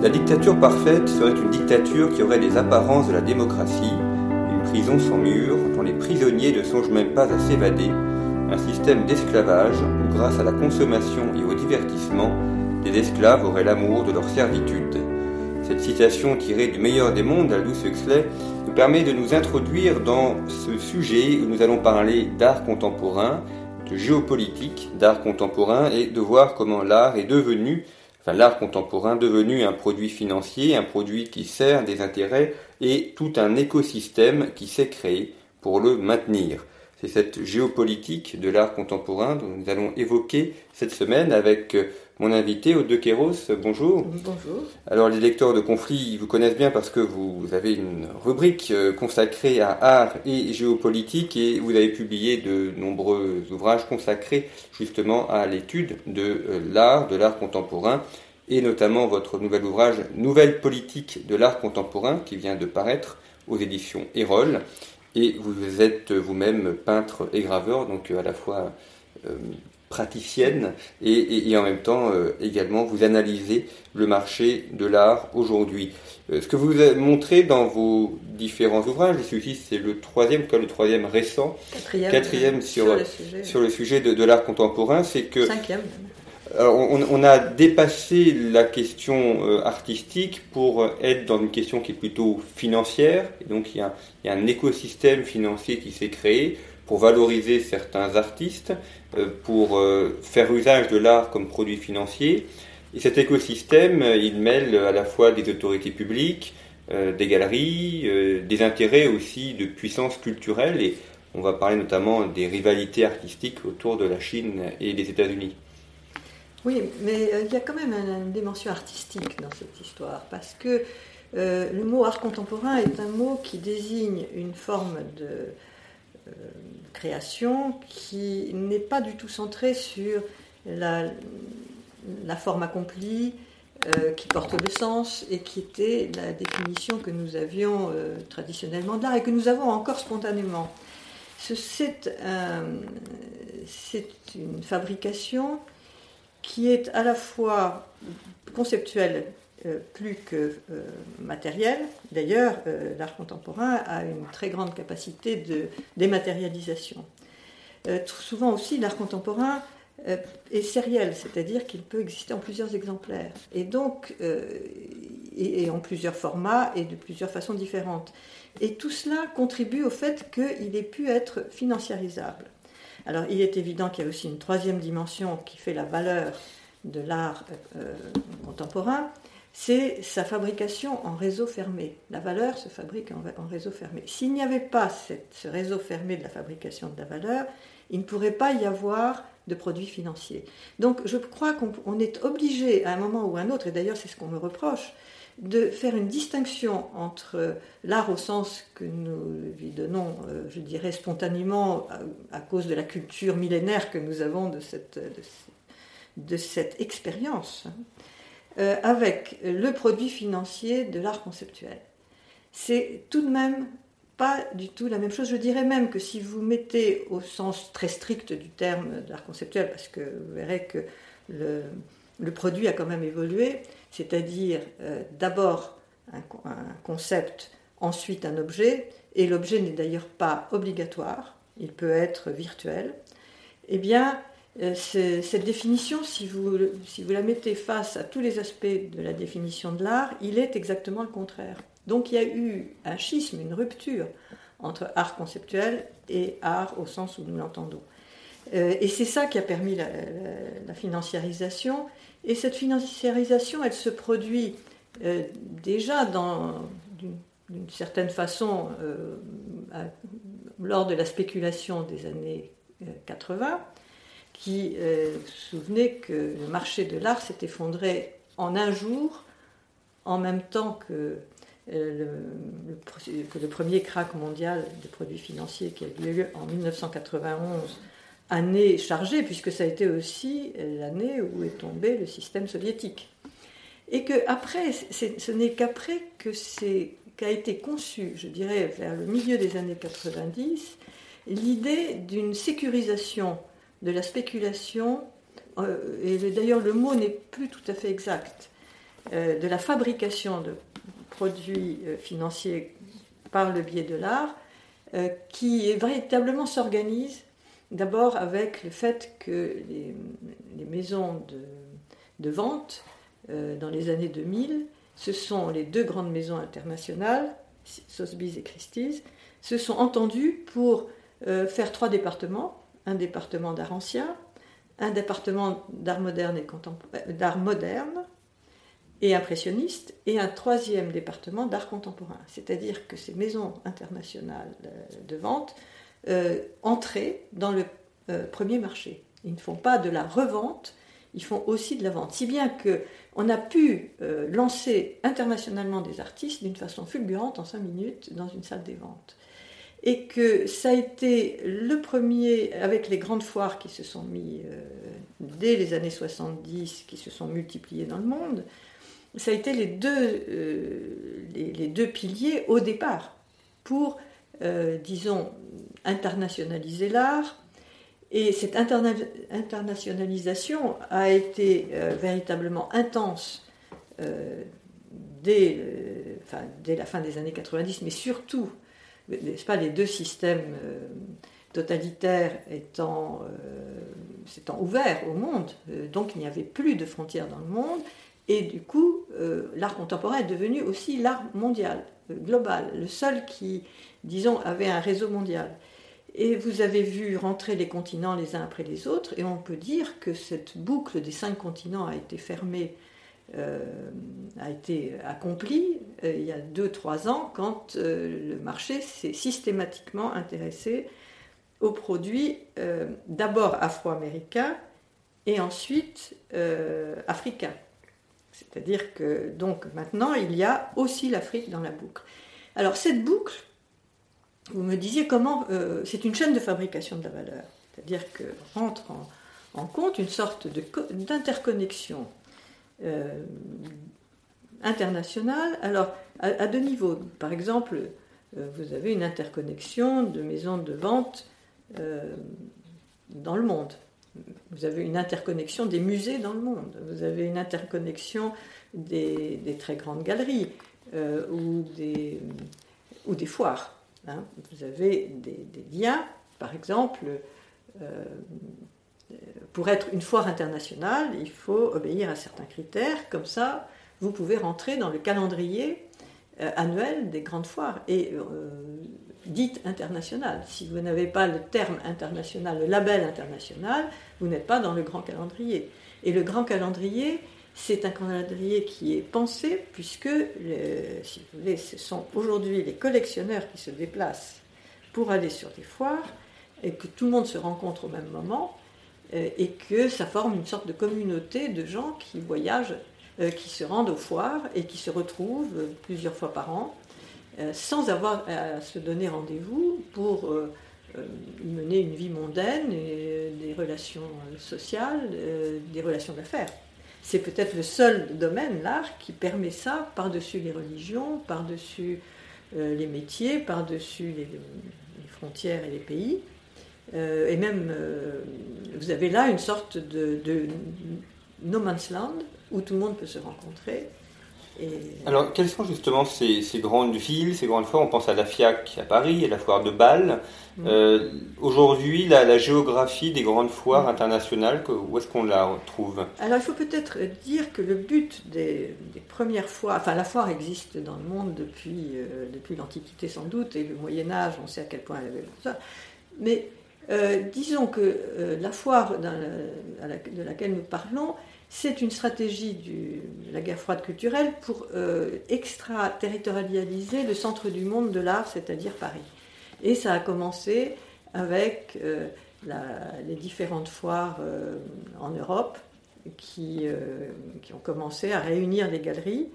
La dictature parfaite serait une dictature qui aurait des apparences de la démocratie, une prison sans mur dont les prisonniers ne songent même pas à s'évader, un système d'esclavage où grâce à la consommation et au divertissement, les esclaves auraient l'amour de leur servitude. Cette citation tirée du meilleur des mondes d'Aldous Huxley nous permet de nous introduire dans ce sujet où nous allons parler d'art contemporain, de géopolitique, d'art contemporain et de voir comment l'art est devenu l'art contemporain devenu un produit financier, un produit qui sert des intérêts et tout un écosystème qui s'est créé pour le maintenir. C'est cette géopolitique de l'art contemporain dont nous allons évoquer cette semaine avec mon invité, Aude Kéros. Bonjour. Bonjour. Alors, les lecteurs de conflits vous connaissent bien parce que vous avez une rubrique euh, consacrée à art et géopolitique et vous avez publié de nombreux ouvrages consacrés justement à l'étude de euh, l'art, de l'art contemporain et notamment votre nouvel ouvrage Nouvelle politique de l'art contemporain qui vient de paraître aux éditions Erol. Et vous êtes vous-même peintre et graveur, donc à la fois euh, praticienne et, en même temps euh, également vous analysez le marché de l'art aujourd'hui. Euh, ce que vous montré dans vos différents ouvrages, celui-ci c'est le troisième, le troisième récent, quatrième, sur, sur, le sujet, sur le sujet de, de l'art contemporain, c'est que cinquième. on, on, a dépassé la question euh, artistique pour être dans une question qui est plutôt financière. Et donc il y, a, il y a un écosystème financier qui s'est créé pour valoriser certains artistes, euh, pour euh, faire usage de l'art comme produit financier. Et cet écosystème, euh, il mêle à la fois des autorités publiques, des galeries, des intérêts aussi de puissance culturelle, et on va parler notamment des rivalités artistiques autour de la Chine et des États-Unis. Oui, mais il y a quand même une dimension artistique dans cette histoire, parce que le mot art contemporain est un mot qui désigne une forme de, création qui n'est pas du tout centrée sur la, la forme accomplie, euh, qui porte le sens et qui était la définition que nous avions euh, traditionnellement de l'art et que nous avons encore spontanément. C'est une fabrication qui est à la fois conceptuelle euh, plus que euh, matériel. D'ailleurs, euh, l'art contemporain a une très grande capacité de dématérialisation. souvent aussi, l'art contemporain est sériel, c'est-à-dire qu'il peut exister en plusieurs exemplaires, et donc et, en plusieurs formats et de plusieurs façons différentes. Et tout cela contribue au fait qu'il ait pu être financiarisable. Alors, il est évident qu'il y a aussi une troisième dimension qui fait la valeur de l'art contemporain, c'est sa fabrication en réseau fermé. La valeur se fabrique en, réseau fermé. S'il n'y avait pas ce réseau fermé de la fabrication de la valeur, il ne pourrait pas y avoir de produits financiers. Donc je crois qu'on est obligé à un moment ou à un autre, et d'ailleurs c'est ce qu'on me reproche, de faire une distinction entre l'art au sens que nous lui donnons, euh, je dirais spontanément, à, cause de la culture millénaire que nous avons de cette, expérience, euh, avec le produit financier de l'art conceptuel. C'est tout de même pas du tout la même chose. Je dirais même que si vous mettez au sens très strict du terme de l'art conceptuel, parce que vous verrez que le, produit a quand même évolué, c'est-à-dire euh, d'abord un, concept, ensuite un objet, et l'objet n'est d'ailleurs pas obligatoire, il peut être virtuel, eh bien, cette définition, si vous, si vous la mettez face à tous les aspects de la définition de l'art, il est exactement le contraire. Donc il y a eu un schisme, une rupture entre art conceptuel et art au sens où nous l'entendons. Euh, et c'est ça qui a permis la, financiarisation. Et cette financiarisation, elle se produit euh, déjà d'une certaine façon lors de la spéculation des années 80 qui euh, souvenait que le marché de l'art s'est effondré en un jour, en même temps que, euh, le, premier crack mondial des produits financiers qui a eu lieu en 1991, année chargée, puisque ça a été aussi l'année où est tombé le système soviétique. Et que après, ce n'est qu'après que c'est qu'a été conçu, je dirais vers le milieu des années 90, l'idée d'une sécurisation de la spéculation, euh, et d'ailleurs le mot n'est plus tout à fait exact, de la fabrication de produits financiers par le biais de l'art, qui véritablement s'organise d'abord avec le fait que les, maisons de, vente dans les années 2000, ce sont les deux grandes maisons internationales, Sotheby's et Christie's, se sont entendues pour faire trois départements, un département d'art ancien, un département d'art moderne et euh, d'art moderne et impressionniste, et un troisième département d'art contemporain. C'est-à-dire que ces maisons internationales euh, de vente euh, entraient dans le premier marché. Ils ne font pas de la revente, ils font aussi de la vente. Si bien qu'on a pu lancer internationalement des artistes d'une façon fulgurante en cinq minutes dans une salle des ventes et que ça a été le premier, avec les grandes foires qui se sont mis euh, dès les années 70, qui se sont multipliées dans le monde, ça a été les deux, euh, les, deux piliers au départ pour, euh, disons, internationaliser l'art. Et cette internationalisation a été véritablement intense dès, dès la fin des années 90, mais surtout pas, les deux systèmes euh, totalitaires étant, euh, s'étant ouverts au monde, euh, donc il n'y avait plus de frontières dans le monde, et du coup, l'art contemporain est devenu aussi l'art mondial, global, le seul qui, disons, avait un réseau mondial. Et vous avez vu rentrer les continents les uns après les autres, et on peut dire que cette boucle des cinq continents a été fermée a été accompli euh, il y a 2-3 ans quand euh, le marché s'est systématiquement intéressé aux produits d'abord afro-américains et ensuite africains. C'est-à-dire que donc maintenant il y a aussi l'Afrique dans la boucle. Alors cette boucle, vous me disiez comment c'est une chaîne de fabrication de la valeur, c'est-à-dire que rentre en compte une sorte d'interconnexion euh, internationale. Alors, à, deux niveaux. Par exemple, euh, vous avez une interconnexion de maisons de vente euh, dans le monde. Vous avez une interconnexion des musées dans le monde. Vous avez une interconnexion des, très grandes galeries ou, des, ou des foires. Hein. Vous avez des, liens, par exemple, pour être une foire internationale, il faut obéir à certains critères. Comme ça, vous pouvez rentrer dans le calendrier euh, annuel des grandes foires et euh, dites internationales. Si vous n'avez pas le terme international, le label international, vous n'êtes pas dans le grand calendrier. Et le grand calendrier, c'est un calendrier qui est pensé puisque, si vous voulez, ce sont aujourd'hui les collectionneurs qui se déplacent pour aller sur des foires et que tout le monde se rencontre au même moment euh, et que ça forme une sorte de communauté de gens qui voyagent, euh, qui se rendent aux foires et qui se retrouvent plusieurs fois par an euh, sans avoir à se donner rendez-vous pour mener une vie mondaine, et des relations sociales, des relations d'affaires. C'est peut-être le seul domaine, l'art, qui permet ça par-dessus les religions, par-dessus les métiers, par-dessus les, frontières et les pays. Et même vous avez là une sorte de, no man's land où tout le monde peut se rencontrer. Alors, quelles sont justement ces, grandes villes, ces grandes foires On pense à la FIAC à Paris, à la foire de Bâle. Mm. Euh, aujourd'hui, la, géographie des grandes foires mm. internationales, où est-ce qu'on la retrouve Alors, il faut peut-être dire que le but des, premières foires, enfin, la foire existe dans le monde depuis, euh, depuis l'Antiquité sans doute, et le Moyen-Âge, on sait à quel point elle avait ça. Mais euh, disons que euh, la foire de laquelle nous parlons, c'est une stratégie de la guerre froide culturelle pour euh, extraterritorialiser le centre du monde de l'art, c'est-à-dire Paris. Et ça a commencé avec les différentes foires en Europe qui, qui, ont commencé à réunir les galeries.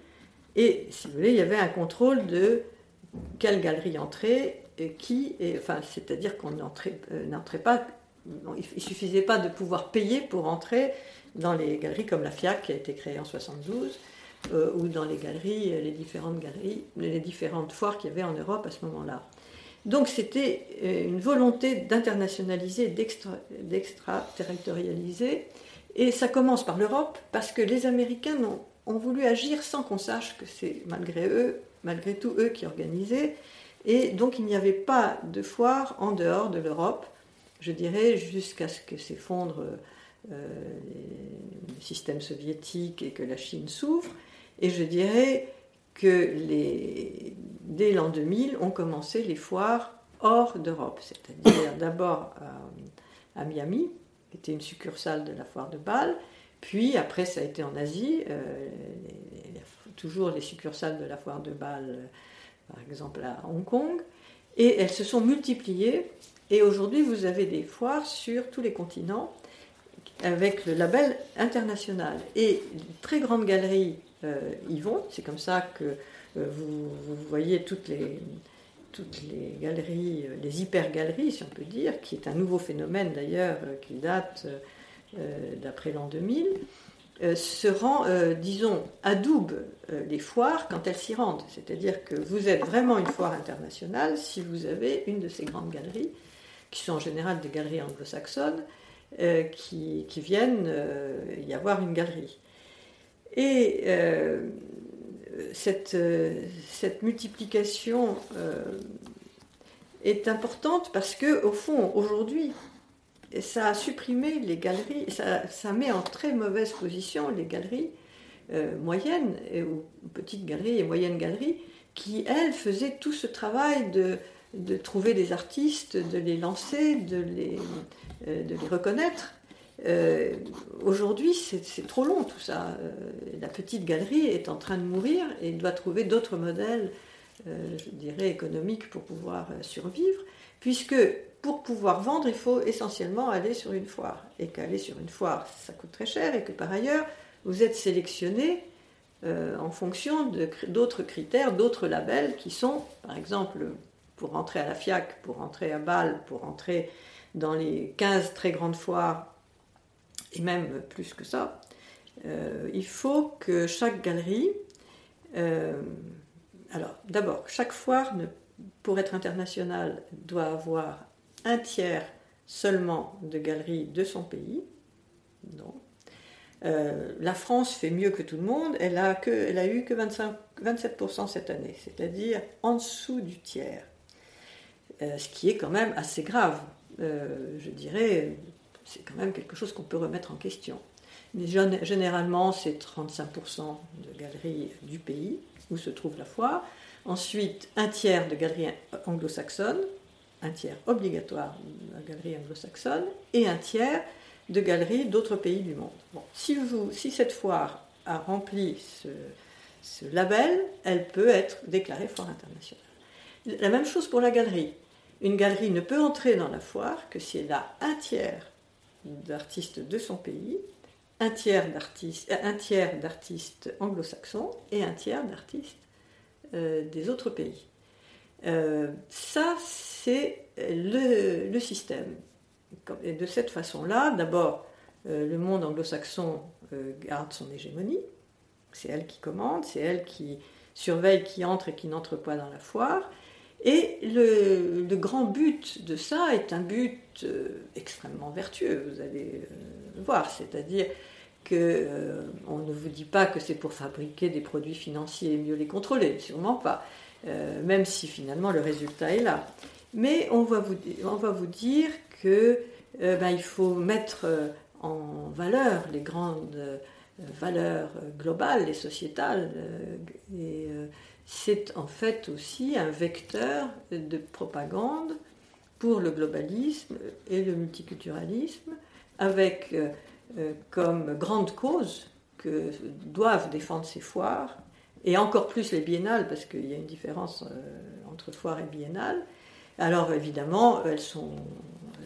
Et si vous voulez, il y avait un contrôle de quelle galerie entrer qui, enfin, c'est-à-dire qu'on n'entrait euh, pas, il suffisait pas de pouvoir payer pour entrer dans les galeries comme la FIAC qui a été créée en 72, euh, ou dans les galeries, les différentes galeries, les différentes foires qu'il y avait en Europe à ce moment-là. Donc c'était euh, une volonté d'internationaliser, d'extraterritorialiser, et ça commence par l'Europe parce que les Américains n'ont ont voulu agir sans qu'on sache que c'est malgré eux, malgré tout eux qui organisaient. Et donc il n'y avait pas de foire en dehors de l'Europe, je dirais, jusqu'à ce que s'effondre euh, le système soviétique et que la Chine s'ouvre. Et je dirais que les, dès l'an 2000 ont commencé les foires hors d'Europe, c'est-à-dire d'abord à, Miami, qui était une succursale de la foire de Bâle, puis après ça a été en Asie, euh, toujours les succursales de la foire de Bâle, par exemple à Hong Kong, et elles se sont multipliées, et aujourd'hui vous avez des foires sur tous les continents avec le label international. Et les très grandes galeries euh, y vont, c'est comme ça que euh, vous, voyez toutes les, toutes les galeries, euh, les hyper-galeries, si on peut dire, qui est un nouveau phénomène d'ailleurs, qui date d'après l'an 2000, se rend, disons, adoube les foires quand elles s'y rendent. C'est-à-dire que vous êtes vraiment une foire internationale si vous avez une de ces grandes galeries, qui sont en général des galeries anglo-saxonnes, euh, qui, viennent euh, y avoir une galerie. Et euh, cette, cette, multiplication est importante parce que, au fond, aujourd'hui, ça a supprimé les galeries, ça, ça, met en très mauvaise position les galeries moyennes, ou petites galeries et moyennes galeries, qui, elles, faisaient tout ce travail de, trouver des artistes, de les lancer, de les, euh, de les reconnaître. Euh, aujourd'hui, c'est trop long tout ça. Euh, la petite galerie est en train de mourir et doit trouver d'autres modèles, je dirais, économiques pour pouvoir survivre, puisque pour pouvoir vendre, il faut essentiellement aller sur une foire. Et qu'aller sur une foire, ça coûte très cher, et que par ailleurs, vous êtes sélectionné en fonction d'autres critères, d'autres labels qui sont, par exemple, pour rentrer à la FIAC, pour rentrer à Bâle, pour rentrer dans les 15 très grandes foires, et même plus que ça, euh, il faut que chaque galerie, euh, alors d'abord, chaque foire, pour être internationale, doit avoir un tiers seulement de galeries de son pays. Non. Euh, la France fait mieux que tout le monde, elle a, eu que 25, 27% cette année, c'est-à-dire en dessous du tiers. ce qui est quand même assez grave. Euh, je dirais, c'est quand même quelque chose qu'on peut remettre en question. Mais généralement, c'est 35% de galeries du pays où se trouve la foire. Ensuite, un tiers de galeries anglo-saxonnes, un tiers obligatoire de galeries anglo-saxonnes, et un tiers de galeries d'autres pays du monde. si, cette foire a rempli ce, label, elle peut être déclarée foire internationale. La même chose pour la galerie. Une galerie ne peut entrer dans la foire que si elle a un tiers d'artistes de son pays, un tiers d'artistes, euh, anglo-saxons et un tiers d'artistes euh, des autres pays. Euh, ça, c'est le, système. Et de cette façon-là, d'abord, le monde anglo-saxon garde son hégémonie. C'est elle qui commande, c'est elle qui surveille qui entre et qui n'entre pas dans la foire. Et le, grand but de ça est un but euh, extrêmement vertueux, vous allez euh, le voir, c'est-à-dire qu'on euh, ne vous dit pas que c'est pour fabriquer des produits financiers et mieux les contrôler, sûrement pas, même si finalement le résultat est là. Mais on va vous, on va vous dire que ben, il faut mettre en valeur les grandes valeurs globales et sociétales c'est en fait aussi un vecteur de propagande pour le globalisme et le multiculturalisme, avec euh, euh, comme grande cause que doivent défendre ces foires, et encore plus les biennales, parce qu'il y a une différence euh, entre foires et biennales. Alors évidemment, elles ne sont,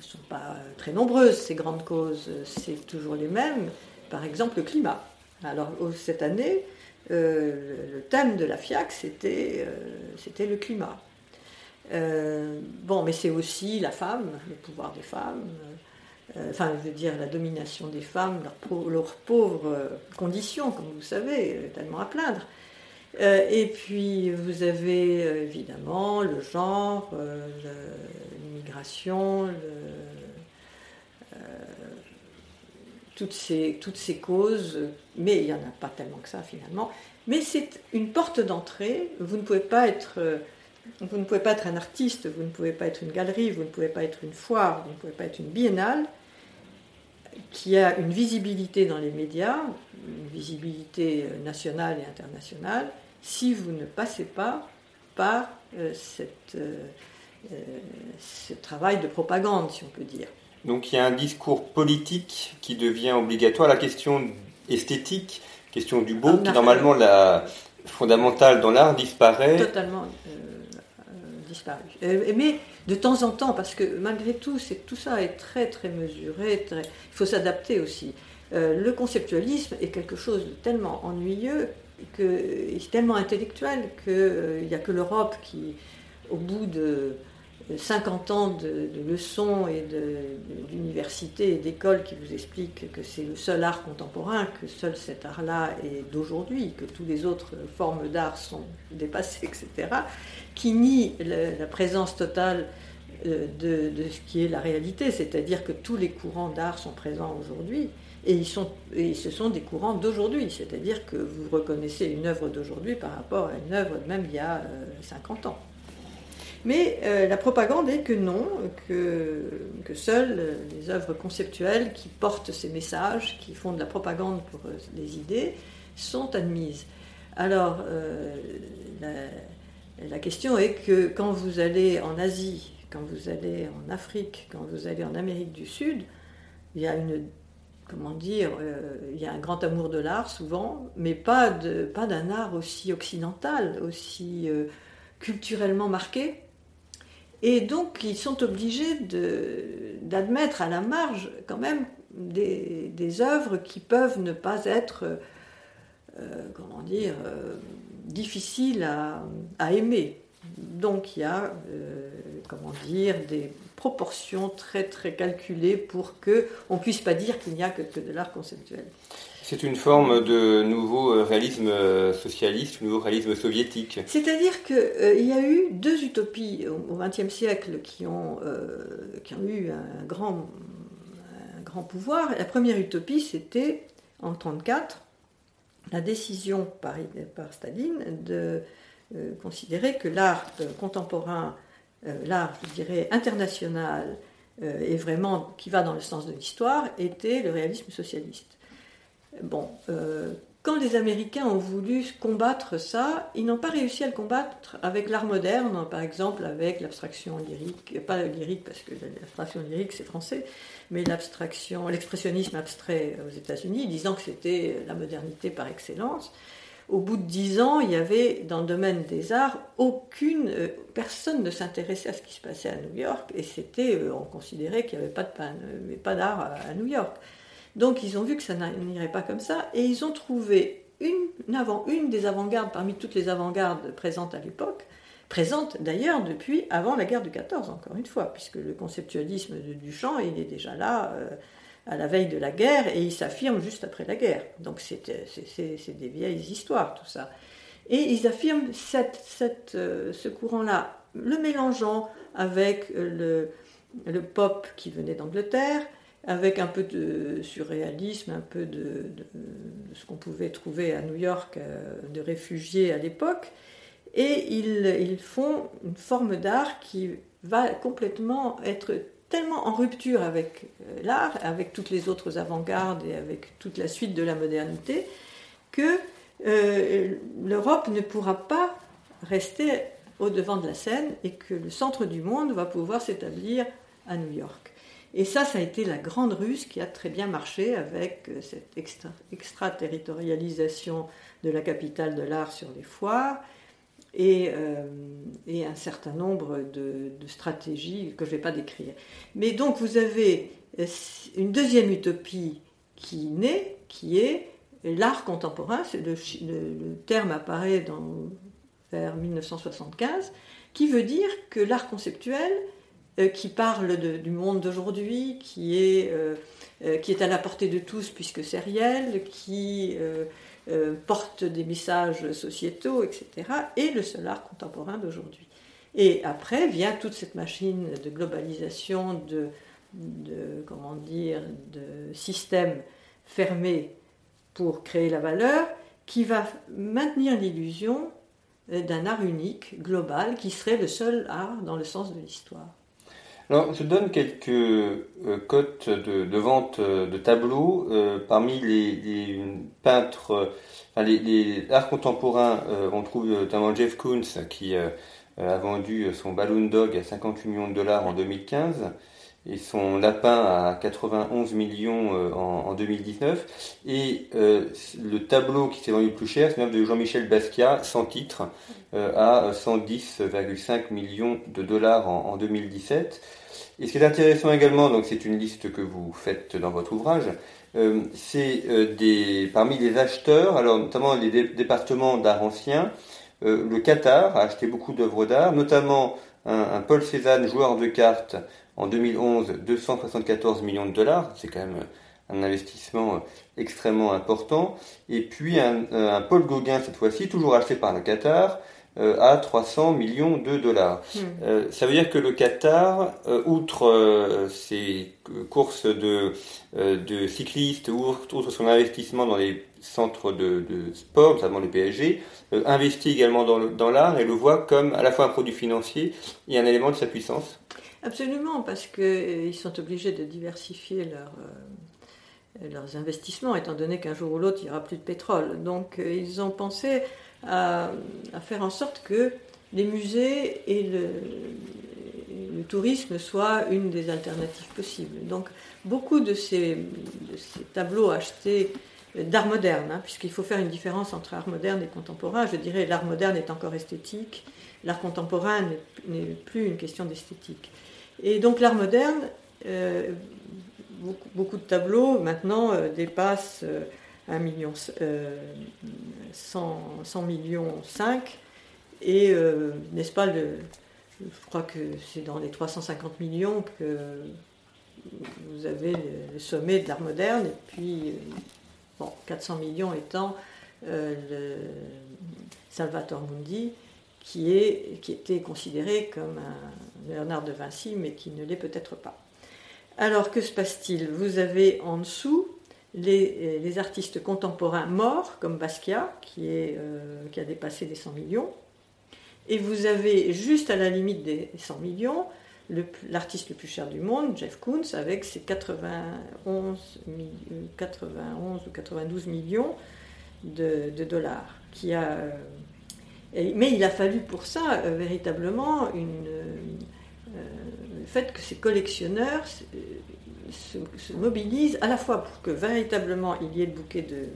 sont pas très nombreuses, ces grandes causes, c'est toujours les mêmes. Par exemple, le climat. Alors cette année, euh, le thème de la FIAC, c'était euh, le climat. Euh, bon, mais c'est aussi la femme, le pouvoir des femmes, enfin, je veux dire, la domination des femmes, leur, leur pauvre condition, comme vous savez, tellement à plaindre. Et puis, vous avez évidemment le genre, l'immigration, toutes ces, toutes ces causes, mais il n'y en a pas tellement que ça finalement. Mais c'est une porte d'entrée. Vous ne pouvez pas être vous ne pouvez pas être un artiste, vous ne pouvez pas être une galerie, vous ne pouvez pas être une foire, vous ne pouvez pas être une biennale qui a une visibilité dans les médias, une visibilité nationale et internationale, si vous ne passez pas par euh, cette, euh, euh, ce travail de propagande, si on peut dire. Donc il y a un discours politique qui devient obligatoire. La question esthétique, question du beau, qui normalement la fondamentale dans l'art disparaît. Totalement disparu. mais de temps en temps, parce que malgré tout, c'est, tout ça est très très mesuré, il faut s'adapter aussi. le conceptualisme est quelque chose de tellement ennuyeux que, tellement intellectuel qu'il euh, n'y a que l'Europe qui, au bout de 50 ans de, leçons et d'universités et d'écoles qui vous expliquent que c'est le seul art contemporain, que seul cet art-là est d'aujourd'hui, que toutes les autres formes d'art sont dépassées, etc., qui nie la, présence totale euh, de, ce qui est la réalité, c'est-à-dire que tous les courants d'art sont présents aujourd'hui. Et, ils sont, ce sont des courants d'aujourd'hui, c'est-à-dire que vous reconnaissez une œuvre d'aujourd'hui par rapport à une œuvre même il y a 50 euh, ans. Mais euh, la propagande est que non, que, que seules les œuvres conceptuelles qui portent ces messages, qui font de la propagande pour euh, les idées, sont admises. Alors, la, question est que quand vous allez en Asie, quand vous allez en Afrique, quand vous allez en Amérique du Sud, il y a une comment dire, euh, il y a un grand amour de l'art souvent, mais pas, de, pas d'un art aussi occidental, aussi euh, culturellement marqué. Et donc ils sont obligés d'admettre à la marge quand même des, œuvres qui peuvent ne pas être, euh, comment dire, difficiles à, à, aimer. Donc il y a, comment dire, des proportions très très calculées pour que on puisse pas dire qu'il n'y a que, de l'art conceptuel. C'est une forme de nouveau euh, réalisme euh, socialiste, nouveau réalisme soviétique. C'est-à-dire qu'il euh, y a eu deux utopies au XXe siècle qui ont, qui ont eu un grand, un grand pouvoir. La première utopie, c'était en 1934, la décision par, par Staline de considérer que l'art contemporain euh, l'art, je dirais, international euh, et vraiment qui va dans le sens de l'histoire, était le réalisme socialiste. Bon, euh, quand les Américains ont voulu combattre ça, ils n'ont pas réussi à le combattre avec l'art moderne, par exemple avec l'abstraction lyrique, pas lyrique parce que l'abstraction lyrique c'est français, mais l'abstraction, l'expressionnisme abstrait aux États-Unis, disant que c'était la modernité par excellence au bout de dix ans, il y avait dans le domaine des arts aucune euh, personne ne s'intéressait à ce qui se passait à New York et c'était euh, on considérait qu'il n'y avait pas de euh, pas d'art à, New York. Donc ils ont vu que ça n'irait pas comme ça et ils ont trouvé une, avant, une des avant-gardes parmi toutes les avant-gardes présentes à l'époque, présente d'ailleurs depuis avant la guerre du 14 encore une fois, puisque le conceptualisme de Duchamp il est déjà là à la veille de la guerre et il s'affirme juste après la guerre. Donc c'est des vieilles histoires tout ça. Et ils affirment cette, euh, ce courant-là, le mélangeant avec le, le pop qui venait d'Angleterre, avec un peu de surréalisme, un peu de, ce qu'on pouvait trouver à New York euh, de réfugiés à l'époque. Et ils, ils font une forme d'art qui va complètement être tellement en rupture avec euh, l'art, avec toutes les autres avant-gardes et avec toute la suite de la modernité, que euh, l'Europe ne pourra pas rester au devant de la scène et que le centre du monde va pouvoir s'établir à New York. Et ça, ça a été la grande ruse qui a très bien marché avec euh, cette extraterritorialisation de la capitale de l'art sur les foires, euh, et, un certain nombre de, stratégies que je ne vais pas décrire. Mais donc vous avez euh, une deuxième utopie qui naît, qui est l'art contemporain, le, le, terme apparaît dans, vers 1975, qui veut dire que l'art conceptuel, euh, qui parle du monde d'aujourd'hui, qui, qui est à la portée de tous puisque c'est réel, qui euh, porte des messages sociétaux, etc., et le seul art contemporain d'aujourd'hui. Et après vient toute cette machine de globalisation, de, comment dire, de système fermé pour créer la valeur, qui va maintenir l'illusion d'un art unique, global, qui serait le seul art dans le sens de l'histoire. Alors, je donne quelques euh, cotes de, vente euh, de tableaux. Euh, parmi les, peintres, les, les, arts contemporains, on trouve notamment Jeff Koons qui a vendu son Balloon Dog à 58 millions de dollars en 2015 et son lapin à 91 millions euh, en, 2019. Et euh, le tableau qui s'est vendu le plus cher, c'est même de Jean-Michel Basquiat, sans titre, euh, à 110,5 millions de dollars en, 2017. Et ce qui est intéressant également, donc c'est une liste que vous faites dans votre ouvrage, c'est des parmi les acheteurs, alors notamment les départements d'art ancien, le Qatar a acheté beaucoup d'œuvres d'art, notamment un, un Paul Cézanne, joueur de cartes, en 2011, 274 millions de dollars, c'est quand même un investissement extrêmement important. Et puis un, euh, Paul Gauguin, cette fois-ci, toujours acheté par le Qatar, euh, à 300 millions de dollars. Hmm. Euh, ça veut dire que le Qatar, outre ses courses de, de cyclistes, outre son investissement dans les centres de, sport, notamment le PSG, investit également dans l'art et le voit comme à la fois un produit financier et un élément de sa puissance. Absolument, parce qu'ils euh, sont obligés de diversifier euh, leurs investissements, étant donné qu'un jour ou l'autre, il n'y aura plus de pétrole. Donc, euh, ils ont pensé à, faire en sorte que les musées et le, tourisme soient une des alternatives possibles. Donc, beaucoup de ces, tableaux achetés d'art moderne, hein, puisqu'il faut faire une différence entre art moderne et contemporain. Je dirais l'art moderne est encore esthétique, l'art contemporain n'est plus une question d'esthétique. Et donc l'art moderne, euh, beaucoup, de tableaux maintenant euh, dépassent 1 euh, million, 100, millions 5. Et n'est-ce pas, le, je crois que c'est dans les 350 millions que vous avez le, sommet de l'art moderne, et puis bon, 400 millions étant le Salvatore Mundi, qui, est, qui était considéré comme un Léonard de Vinci, mais qui ne l'est peut-être pas. Alors que se passe-t-il? Vous avez en dessous les, les, artistes contemporains morts, comme Basquiat, qui, est, euh, qui a dépassé les 100 millions, et vous avez juste à la limite des 100 millions l'artiste le, plus cher du monde, Jeff Koons, avec ses 91, 91 ou 92 millions de, de dollars, qui a mais il a fallu pour ça euh, véritablement euh, le fait que ces collectionneurs se, mobilisent à la fois pour que véritablement il y ait le bouquet de,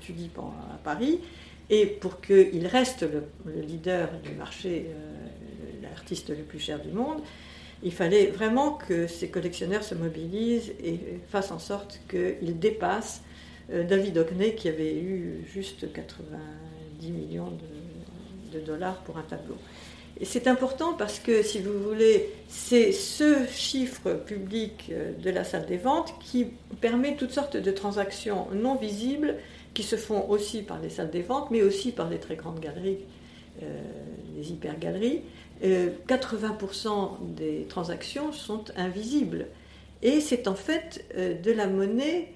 tulipes à Paris et pour qu'il reste le, leader du marché, euh, l'artiste le plus cher du monde. Il fallait vraiment que ces collectionneurs se mobilisent et fassent en sorte qu'ils dépassent David Hockney qui avait eu juste 90 millions de, de dollars pour un tableau. Et c'est important parce que, si vous voulez, c'est ce chiffre public euh, de la salle des ventes qui permet toutes sortes de transactions non visibles qui se font aussi par les salles des ventes, mais aussi par les très grandes galeries, euh, les hypergaleries. 80% euh, des transactions sont invisibles. Et c'est en fait de la monnaie,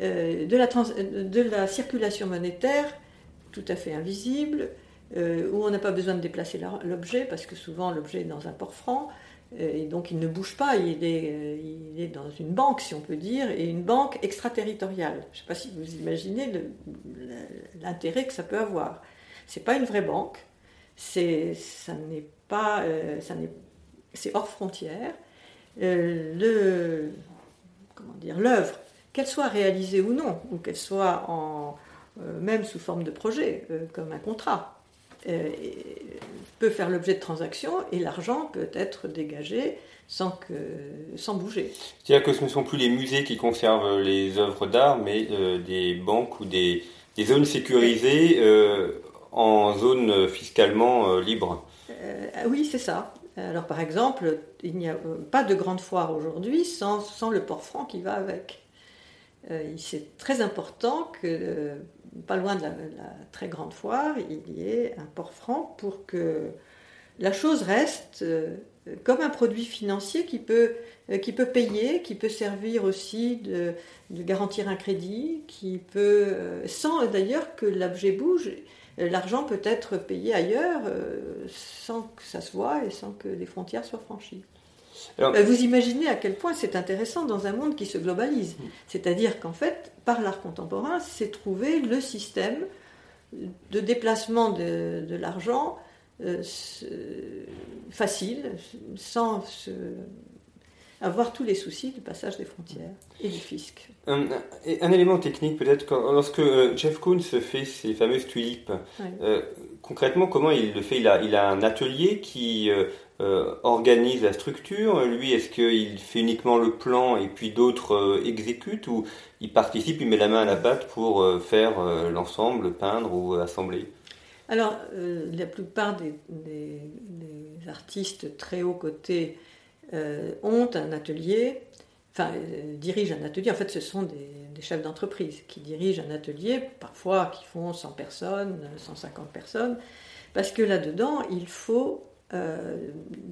de la circulation monétaire tout à fait invisible, euh, où on n'a pas besoin de déplacer l'objet, parce que souvent l'objet est dans un port-franc, euh, et donc il ne bouge pas, il est, euh, il est, dans une banque, si on peut dire, et une banque extraterritoriale. Je ne sais pas si vous imaginez l'intérêt que ça peut avoir. Ce n'est pas une vraie banque, c'est, hors frontière. l'œuvre, qu'elle soit réalisée ou non, ou qu'elle soit même sous forme de projet, comme un contrat, peut faire l'objet de transactions et l'argent peut être dégagé sans, que, sans bouger. C'est-à-dire que ce ne sont plus les musées qui conservent les œuvres d'art, mais euh, des banques ou des, des zones sécurisées euh, en zone fiscalement libre. oui, c'est ça. Alors par exemple, il n'y a pas de grande foire aujourd'hui sans, sans, le port franc qui va avec. c'est très important que pas loin de la, très grande foire, il y ait un port franc pour que la chose reste comme un produit financier qui peut, qui peut payer, qui peut servir aussi de, garantir un crédit, qui peut, sans d'ailleurs que l'objet bouge, l'argent peut être payé ailleurs sans que ça se voit et sans que les frontières soient franchies. Vous imaginez à quel point c'est intéressant dans un monde qui se globalise. Mm. C'est-à-dire qu'en fait, par l'art contemporain, c'est trouver le système de déplacement de, de l'argent euh, facile, sans avoir tous les soucis du passage des frontières et du fisc. Un, élément technique peut-être, lorsque euh, Jeff Koons fait ses fameuses tulipes, euh, concrètement comment il le fait? Il a, il a un atelier qui organise la structure, lui est-ce qu'il fait uniquement le plan et puis d'autres exécutent ou il participe, il met la main à la pâte pour faire l'ensemble, peindre ou assembler? Alors, euh, la plupart des, artistes très haut cotés euh, ont un atelier, enfin, euh, dirigent un atelier. En fait, ce sont des, chefs d'entreprise qui dirigent un atelier, parfois qui font 100 personnes, 150 personnes, parce que là-dedans, il faut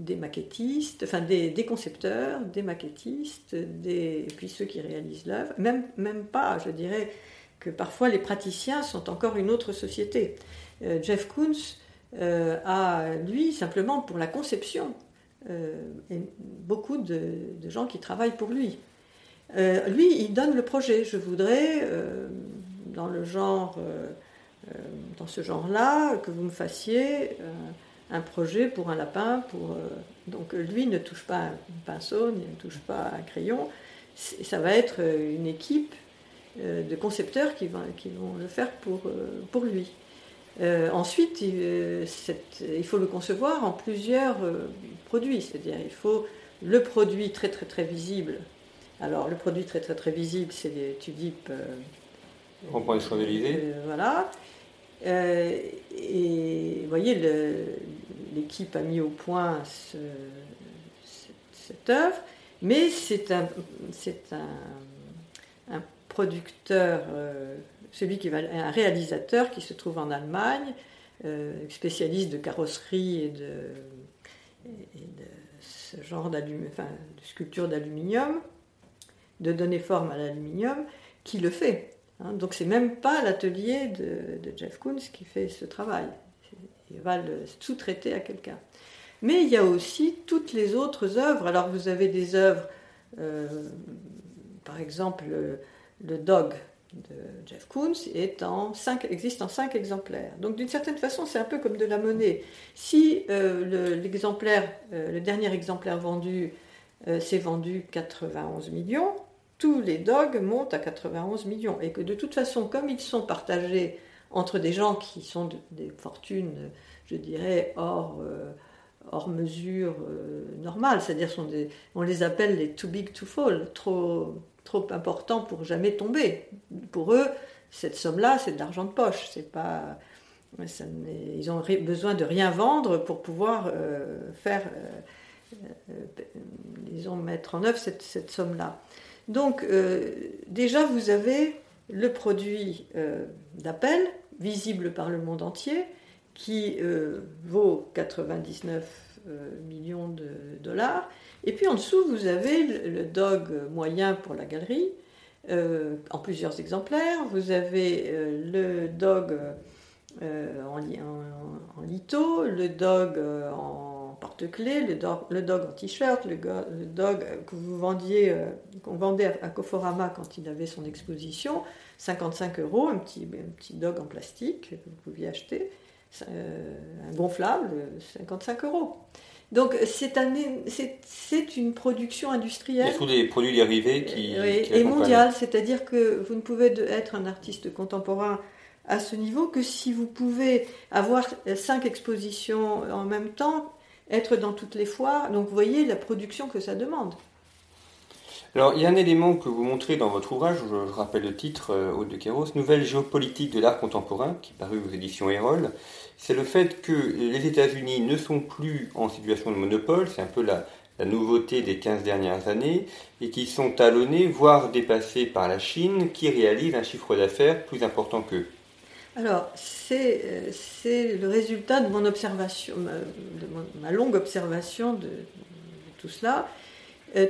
des maquettistes, enfin des, concepteurs, des maquettistes, et puis ceux qui réalisent l'œuvre. Même, pas, je dirais que parfois les praticiens sont encore une autre société. Euh, Jeff Koons euh, a, lui, simplement pour la conception, euh, beaucoup de, gens qui travaillent pour lui. lui, il donne le projet. Je voudrais, dans le genre, dans ce genre-là, que vous me fassiez un projet pour un lapin. Pour, donc lui ne touche pas un pinceau, il ne touche pas un crayon. Ça va être une équipe de concepteurs qui, qui, vont le faire pour, pour lui. Euh, ensuite, il, faut le concevoir en plusieurs euh, produits, c'est-à-dire il faut le produit très très très visible. Alors le produit très très très visible, c'est les tulipes. On prend les voilà. et vous voyez, l'équipe a mis au point cette, œuvre, mais c'est un, producteur celui qui va, un réalisateur qui se trouve en Allemagne, euh, spécialiste de carrosserie et de, ce genre de sculpture d'aluminium, de donner forme à l'aluminium, qui le fait. Hein. Donc c'est même pas l'atelier de, Jeff Koons qui fait ce travail. Il va le sous-traiter à quelqu'un. Mais il y a aussi toutes les autres œuvres. Alors vous avez des œuvres, euh, par exemple le Dog de Jeff Koons est en existe en cinq exemplaires. Donc d'une certaine façon, c'est un peu comme de la monnaie. Si euh, l'exemplaire, euh, le, dernier exemplaire vendu euh, s'est vendu 91 millions, tous les dogs montent à 91 millions. Et que de toute façon, comme ils sont partagés entre des gens qui sont des fortunes, je dirais, hors, hors mesure normale, c'est-à-dire on les appelle les too big to fall, trop trop important pour jamais tomber. Pour eux, cette somme-là, c'est de l'argent de poche. C'est pas, ils ont besoin de rien vendre pour pouvoir euh, faire, euh, euh mettre en œuvre cette, somme-là. Donc, euh, déjà, vous avez le produit d'appel, visible par le monde entier, qui vaut 99 millions de dollars et puis en dessous, vous avez le dog moyen pour la galerie, euh, en plusieurs exemplaires. Vous avez euh, le dog euh, en, en, litho, le dog en porte-clés, le dog, le dog en t-shirt, le, dog que vous vendiez, qu'on vendait à Coforama quand il avait son exposition, 55 euros, un petit, un petit dog en plastique que vous pouviez acheter, un gonflable, 55 euros. Donc c'est une production industrielle. Il y a tous des produits dérivés qui. Oui, et mondiale, c'est-à-dire que vous ne pouvez être un artiste contemporain à ce niveau que si vous pouvez avoir cinq expositions en même temps, être dans toutes les foires. Donc vous voyez la production que ça demande. Alors, il y a un élément que vous montrez dans votre ouvrage, je, rappelle le titre, euh, Haute de Kéros, Nouvelle géopolitique de l'art contemporain, qui parut aux éditions Erol. C'est le fait que les États-Unis ne sont plus en situation de monopole, c'est un peu la, nouveauté des 15 dernières années, et qui sont talonnés, voire dépassés par la Chine, qui réalise un chiffre d'affaires plus important qu'eux. Alors, c'est le résultat de mon observation, de ma longue observation de, tout cela.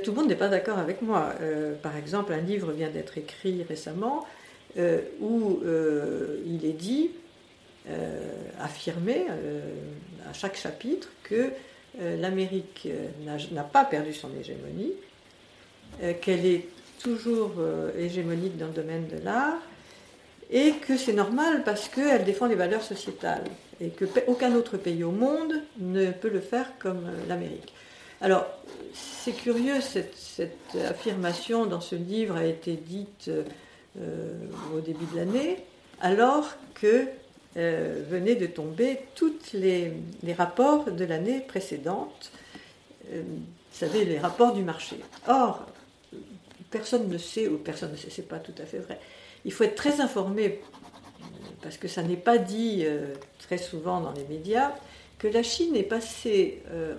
tout le monde n'est pas d'accord avec moi. par exemple, un livre vient d'être écrit récemment où il est dit, affirmé à chaque chapitre, que l'Amérique n'a pas perdu son hégémonie, qu'elle est toujours hégémonique dans le domaine de l'art, et que c'est normal parce qu'elle défend les valeurs sociétales et que aucun autre pays au monde ne peut le faire comme euh, l'Amérique. Alors, c'est curieux, cette, affirmation dans ce livre a été dite euh, au début de l'année, alors que euh, venaient de tomber tous les, rapports de l'année précédente, vous savez, les rapports du marché. Or, personne ne sait, ou personne ne sait, c'est pas tout à fait vrai, il faut être très informé, parce que ça n'est pas dit euh, très souvent dans les médias, que la Chine est passée euh,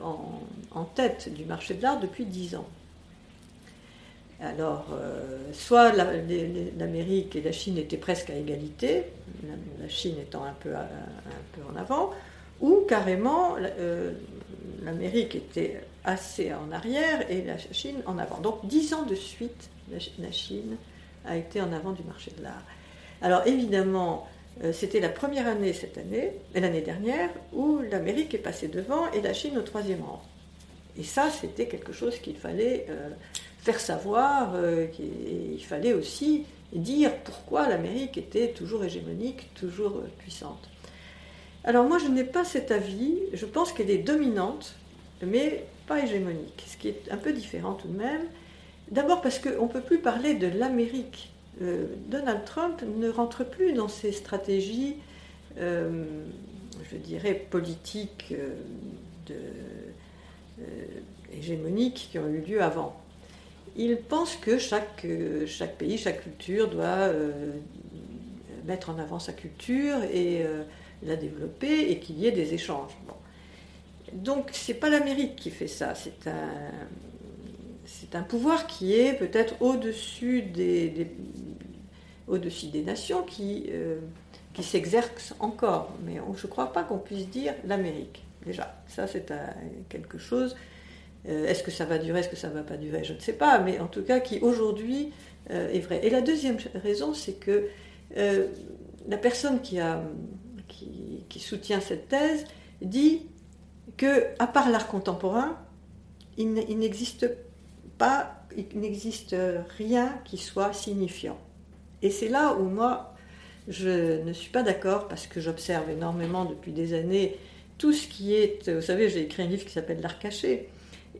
en, tête du marché de l'art depuis dix ans. Alors, euh, soit l'Amérique et la Chine étaient presque à égalité, la, Chine étant un peu, un peu, en avant, ou carrément l'Amérique était assez en arrière et la Chine en avant. Donc, dix ans de suite, la Chine a été en avant du marché de l'art. Alors évidemment, euh, c'était la première année cette année, l'année dernière, où l'Amérique est passée devant et la Chine au troisième rang. Et ça, c'était quelque chose qu'il fallait euh, faire savoir, euh, il fallait aussi dire pourquoi l'Amérique était toujours hégémonique, toujours puissante. Alors moi, je n'ai pas cet avis, je pense qu'elle est dominante, mais pas hégémonique, ce qui est un peu différent tout de même. D'abord parce qu'on ne peut plus parler de l'Amérique. Euh, Donald Trump ne rentre plus dans ces stratégies, euh, je dirais, politiques euh, hégémoniques qui ont eu lieu avant. Il pense que chaque, chaque pays, chaque culture doit mettre en avant sa culture et la développer et qu'il y ait des échanges. Donc ce n'est pas l'Amérique qui fait ça, c'est un c'est un pouvoir qui est peut-être au-dessus des, au-dessus des nations qui, euh, qui s'exerce encore. Mais je ne crois pas qu'on puisse dire l'Amérique, déjà. Ça, c'est quelque chose. Euh, est-ce que ça va durer, est-ce que ça ne va pas durer Je ne sais pas, mais en tout cas qui aujourd'hui euh, est vrai. Et la deuxième raison, c'est que la personne qui, a, qui, soutient cette thèse dit que, à part l'art contemporain, il n'existe pas, il n'existe rien qui soit signifiant. Et c'est là où moi, je ne suis pas d'accord parce que j'observe énormément depuis des années tout ce qui est. Vous savez, j'ai écrit un livre qui s'appelle L'art caché.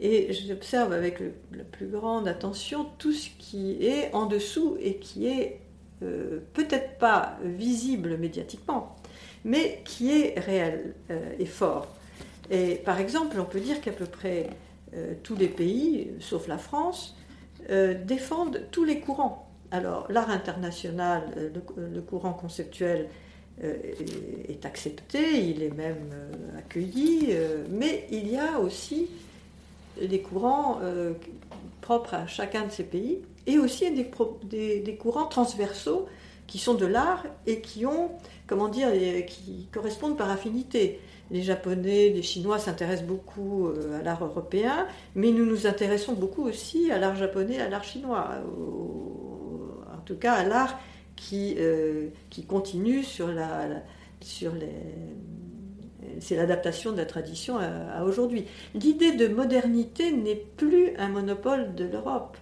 Et j'observe avec la plus grande attention tout ce qui est en dessous et qui est euh, peut-être pas visible médiatiquement, mais qui est réel euh, et fort. Et par exemple, on peut dire qu'à peu près tous les pays, sauf la France, euh, défendent tous les courants. Alors, l'art international, euh, le, courant conceptuel est accepté, il est même accueilli, mais il y a aussi des courants propres à chacun de ces pays et aussi des, des, courants transversaux qui sont de l'art et qui ont, comment dire, qui correspondent par affinité les Japonais, les Chinois s'intéressent beaucoup euh, à l'art européen, mais nous nous intéressons beaucoup aussi à l'art japonais, à l'art chinois, en tout cas à l'art qui, euh, qui continue sur la, sur les c'est l'adaptation de la tradition à, aujourd'hui. L'idée de modernité n'est plus un monopole de l'Europe.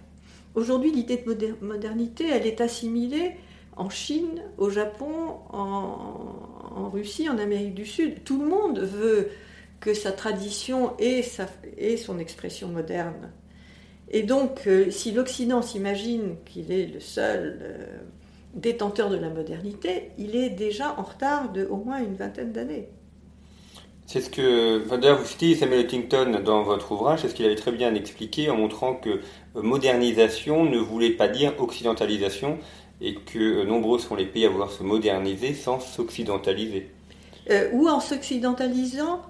Aujourd'hui, l'idée de modernité, elle est assimilée en Chine, au Japon, en, Russie, en Amérique du Sud. Tout le monde veut que sa tradition ait, son expression moderne. Et donc, euh, si l'Occident s'imagine qu'il est le seul euh, détenteur de la modernité, il est déjà en retard de au moins une vingtaine d'années. C'est ce que, d'ailleurs, vous citez Samuel Huntington dans votre ouvrage, c'est ce qu'il avait très bien expliqué en montrant que euh, modernisation ne voulait pas dire occidentalisation, et que euh, nombreux sont les pays à vouloir se moderniser sans s'occidentaliser. Euh, ou en s'occidentalisant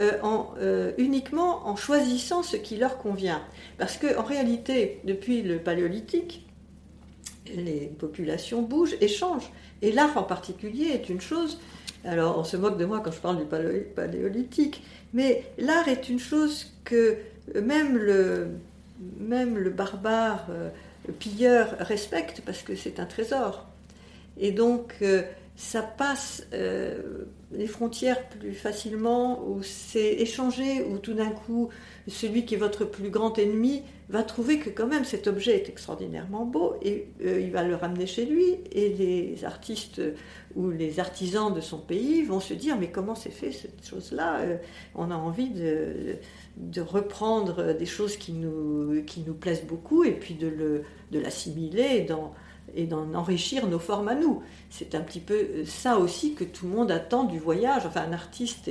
euh, en, uniquement en choisissant ce qui leur convient. Parce qu'en réalité, depuis le paléolithique, les populations bougent et changent. Et l'art en particulier est une chose. Alors on se moque de moi quand je parle du paléolithique, mais l'art est une chose que même le, même le barbare, le pilleur respecte parce que c'est un trésor. Et donc euh, ça passe euh, les frontières plus facilement, ou c'est échangé, ou tout d'un coup celui qui est votre plus grand ennemi va trouver que quand même cet objet est extraordinairement beau et euh, il va le ramener chez lui et les artistes ou les artisans de son pays vont se dire mais comment c'est fait cette chose-là euh, On a envie de, reprendre des choses qui nous, qui nous plaisent beaucoup et puis de, le, de l'assimiler dans et d'en enrichir nos formes à nous. C'est un petit peu ça aussi que tout le monde attend du voyage. Enfin, un artiste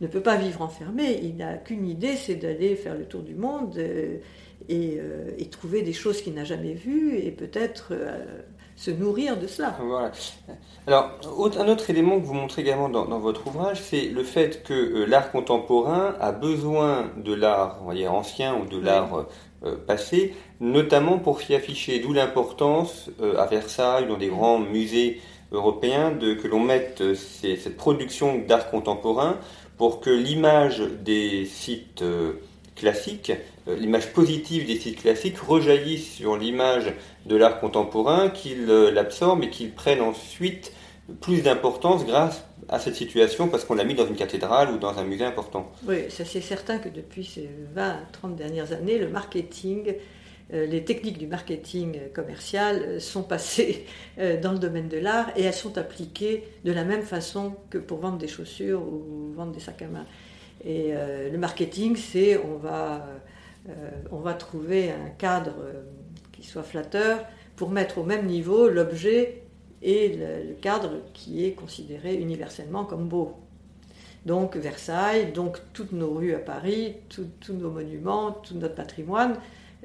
ne peut pas vivre enfermé, il n'a qu'une idée, c'est d'aller faire le tour du monde euh, euh, et, trouver des choses qu'il n'a jamais vues et peut-être euh, se nourrir de cela. Voilà. Alors, un autre élément que vous montrez également dans, votre ouvrage, c'est le fait que l'art contemporain a besoin de l'art, ancien ou de l'art euh, passé, notamment pour s'y afficher, d'où l'importance euh, à Versailles, dans des grands musées européens, de, que l'on mette euh, cette production d'art contemporain pour que l'image des sites classiques, l'image positive des sites classiques rejaillisse sur l'image de l'art contemporain, qu'il l'absorbe et qu'il prenne ensuite plus d'importance grâce à cette situation parce qu'on l'a mis dans une cathédrale ou dans un musée important. Oui, c'est certain que depuis ces 20, 30 dernières années, le marketing, euh, les techniques du marketing commercial euh, sont passées euh, dans le domaine de l'art et elles sont appliquées de la même façon que pour vendre des chaussures ou vendre des sacs à main. Et le marketing, c'est on va, on va trouver un cadre qui soit flatteur pour mettre au même niveau l'objet et le, cadre qui est considéré universellement comme beau. Donc Versailles, donc toutes nos rues à Paris, tous nos monuments, tout notre patrimoine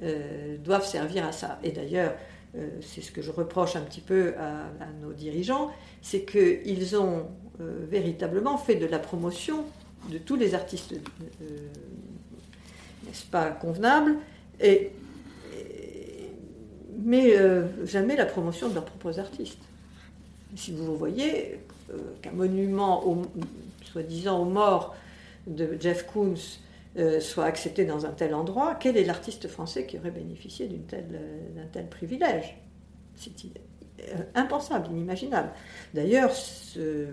euh, doivent servir à ça. Et d'ailleurs, euh, c'est ce que je reproche un petit peu à, nos dirigeants, c'est qu'ils ont euh, véritablement fait de la promotion de tous les artistes, n'est-ce pas, convenables, mais jamais la promotion de leurs propres artistes si vous voyez euh, qu'un monument, soi-disant aux morts de Jeff Koons, euh, soit accepté dans un tel endroit, quel est l'artiste français qui aurait bénéficié d'un tel privilège? C'est euh, impensable, inimaginable. D'ailleurs,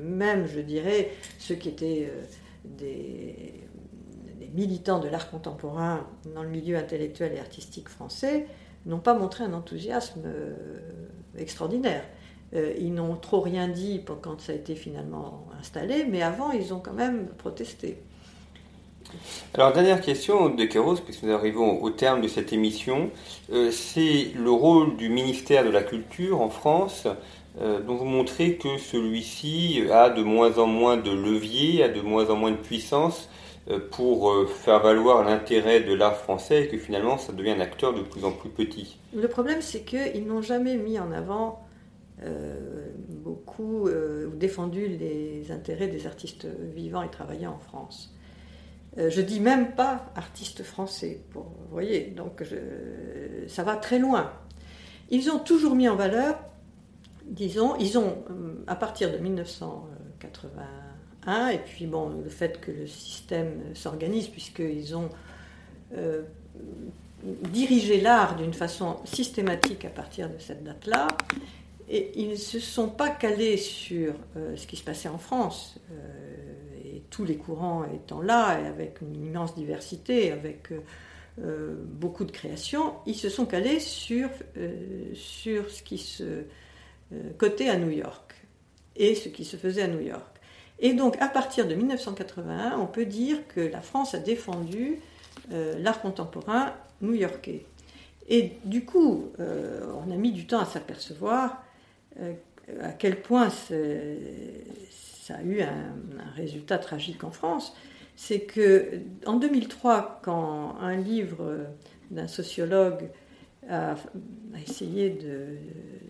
même, je dirais, ceux qui étaient des, militants de l'art contemporain dans le milieu intellectuel et artistique français n'ont pas montré un enthousiasme extraordinaire. Euh, ils n'ont trop rien dit quand ça a été finalement installé, mais avant, ils ont quand même protesté. Alors, dernière question de Kéros, puisque nous arrivons au terme de cette émission, euh, c'est le rôle du ministère de la Culture en France, euh, dont vous montrez que celui-ci a de moins en moins de levier, a de moins en moins de puissance pour faire valoir l'intérêt de l'art français et que finalement ça devient un acteur de plus en plus petit. Le problème, c'est qu'ils n'ont jamais mis en avant euh, beaucoup euh, défendu les intérêts des artistes vivants et travaillant en France. Euh, je dis même pas artistes français, vous voyez, donc ça va très loin. Ils ont toujours mis en valeur, disons, ils ont, à partir de 1981, et puis bon, le fait que le système s'organise, puisqu'ils ont dirigé l'art d'une façon systématique à partir de cette date-là, et ils ne se sont pas calés sur euh, ce qui se passait en France, euh, et tous les courants étant là, et avec une immense diversité, avec euh, beaucoup de créations, ils se sont calés sur, sur ce qui se cotait à New York, et ce qui se faisait à New York. Et donc, à partir de 1981, on peut dire que la France a défendu l'art contemporain new-yorkais. Et du coup, on a mis du temps à s'apercevoir à quel point ça a eu un, résultat tragique en France, c'est que en 2003, quand un livre d'un sociologue a, essayé de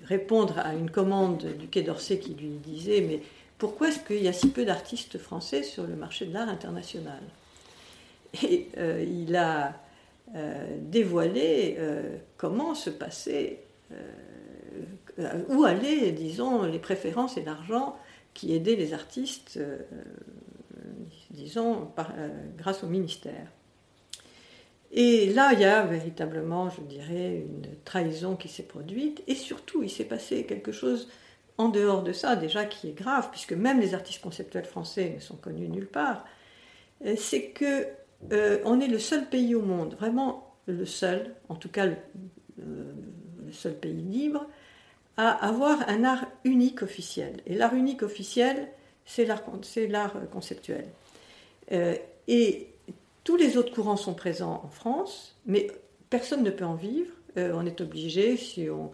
répondre à une commande du Quai d'Orsay qui lui disait mais pourquoi est-ce qu'il y a si peu d'artistes français sur le marché de l'art international? Et euh, il a euh, dévoilé comment se passait où allaient, disons, les préférences et l'argent qui aidaient les artistes, disons, grâce au ministère. Et là, il y a véritablement, je dirais, une trahison qui s'est produite. Et surtout, il s'est passé quelque chose en dehors de ça, déjà qui est grave, puisque même les artistes conceptuels français ne sont connus nulle part. Euh, c'est que euh, on est le seul pays au monde, vraiment le seul, en tout cas le, euh, seul pays libre, à avoir un art unique officiel. Et l'art unique officiel, c'est l'art conceptuel. et tous les autres courants sont présents en France, mais personne ne peut en vivre. Euh, on est obligé, si on,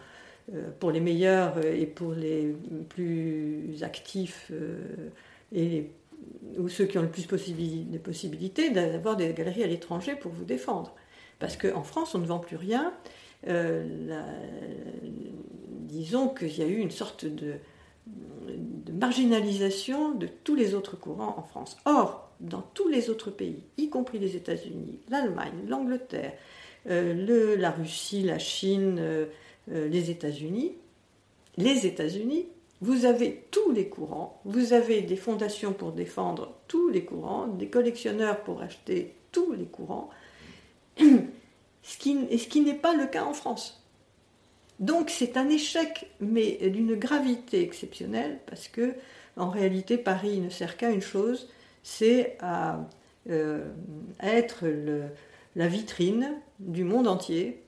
euh, pour les meilleurs euh, et pour les plus actifs et ou ceux qui ont le plus de possibilités, d'avoir des galeries à l'étranger pour vous défendre. Parce qu'en France, on ne vend plus rien. Disons qu'il y a eu une sorte de, marginalisation de tous les autres courants en France. Or, dans tous les autres pays, y compris les États-Unis, l'Allemagne, l'Angleterre, euh, la Russie, la Chine, euh, euh, les États-Unis, les États-Unis, vous avez tous les courants, vous avez des fondations pour défendre tous les courants, des collectionneurs pour acheter tous les courants, ce qui, ce qui n'est pas le cas en France. Donc c'est un échec, mais d'une gravité exceptionnelle, parce que en réalité Paris ne sert qu'à une chose, c'est à, euh, être la vitrine du monde entier,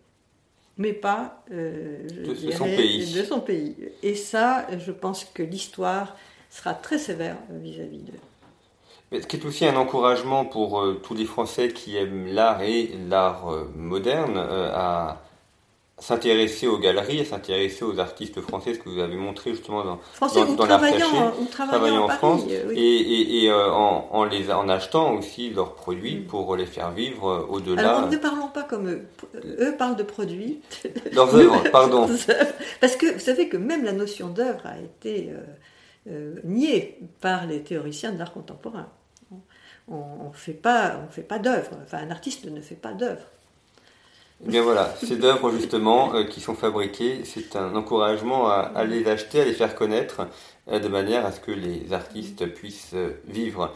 mais pas euh, de, son pays. de son pays. Et ça, je pense que l'histoire sera très sévère vis-à-vis d'eux. Ce qui est aussi un encouragement pour euh, tous les Français qui aiment l'art et l'art moderne à, s'intéresser aux galeries, à s'intéresser aux artistes français, ce que vous avez montré justement dans, Français dans, dans l'art caché, travaillant en, France, et, et, et euh, en, en, les, en achetant aussi leurs produits mm. pour les faire vivre euh, au-delà. Alors ne parlons pas comme eux. Eux parlent de produits. Leurs œuvres, pardon. Parce que vous savez que même la notion d'œuvre a été euh, niée par les théoriciens de l'art contemporain. On ne fait pas, on fait pas d'œuvre. Enfin, un artiste ne fait pas d'œuvre. Eh bien voilà, ces œuvres justement euh, qui sont fabriquées, c'est un encouragement à, les acheter, à les faire connaître, euh, de manière à ce que les artistes puissent euh, vivre.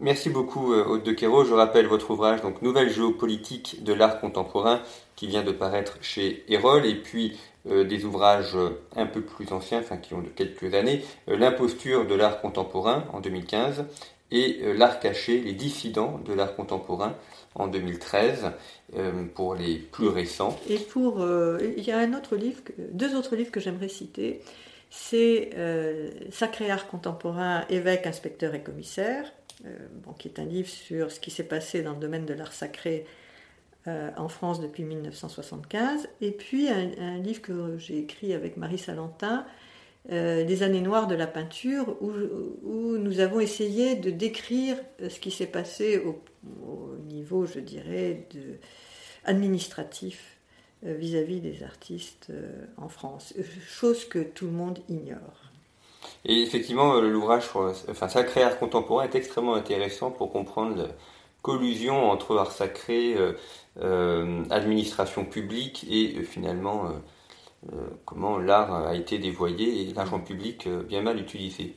Merci beaucoup Aude de Quéro. Je rappelle votre ouvrage, donc Nouvelle géopolitique de l'art contemporain, qui vient de paraître chez Erol, et puis des ouvrages un peu plus anciens, enfin qui ont de quelques années, L'imposture de l'art contemporain en 2015 et L'art caché, les dissidents de l'art contemporain en 2013 euh, pour les plus récents. Et pour, euh, il y a un autre livre, deux autres livres que j'aimerais citer. C'est euh, Sacré art contemporain, évêque, inspecteur et commissaire, bon, qui est un livre sur ce qui s'est passé dans le domaine de l'art sacré en France depuis 1975. Et puis un, un livre que j'ai écrit avec Marie Salentin, euh, les années noires de la peinture, où, nous avons essayé de décrire euh, ce qui s'est passé au, niveau, je dirais, administratif euh, vis-à-vis des artistes en France, chose que tout le monde ignore. Et effectivement, l'ouvrage, Sacré Art Contemporain est extrêmement intéressant pour comprendre la collusion entre art sacré, administration publique et finalement comment l'art a été dévoyé et l'argent public euh, bien mal utilisé.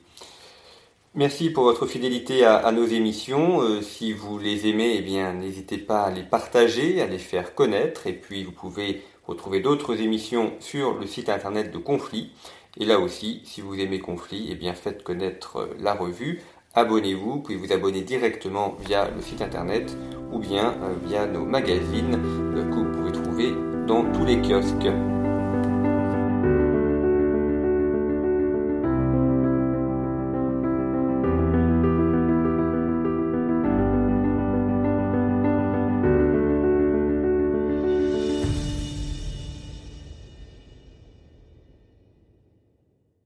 Merci pour votre fidélité à, nos émissions. Euh, si vous les aimez, eh bien, n'hésitez pas à les partager, à les faire connaître. Et puis, vous pouvez retrouver d'autres émissions sur le site internet de Conflit. Et là aussi, si vous aimez Conflit, eh bien, faites connaître la revue. Abonnez-vous. Vous vous abonner directement via le site internet ou bien via nos magazines que vous pouvez trouver dans tous les kiosques.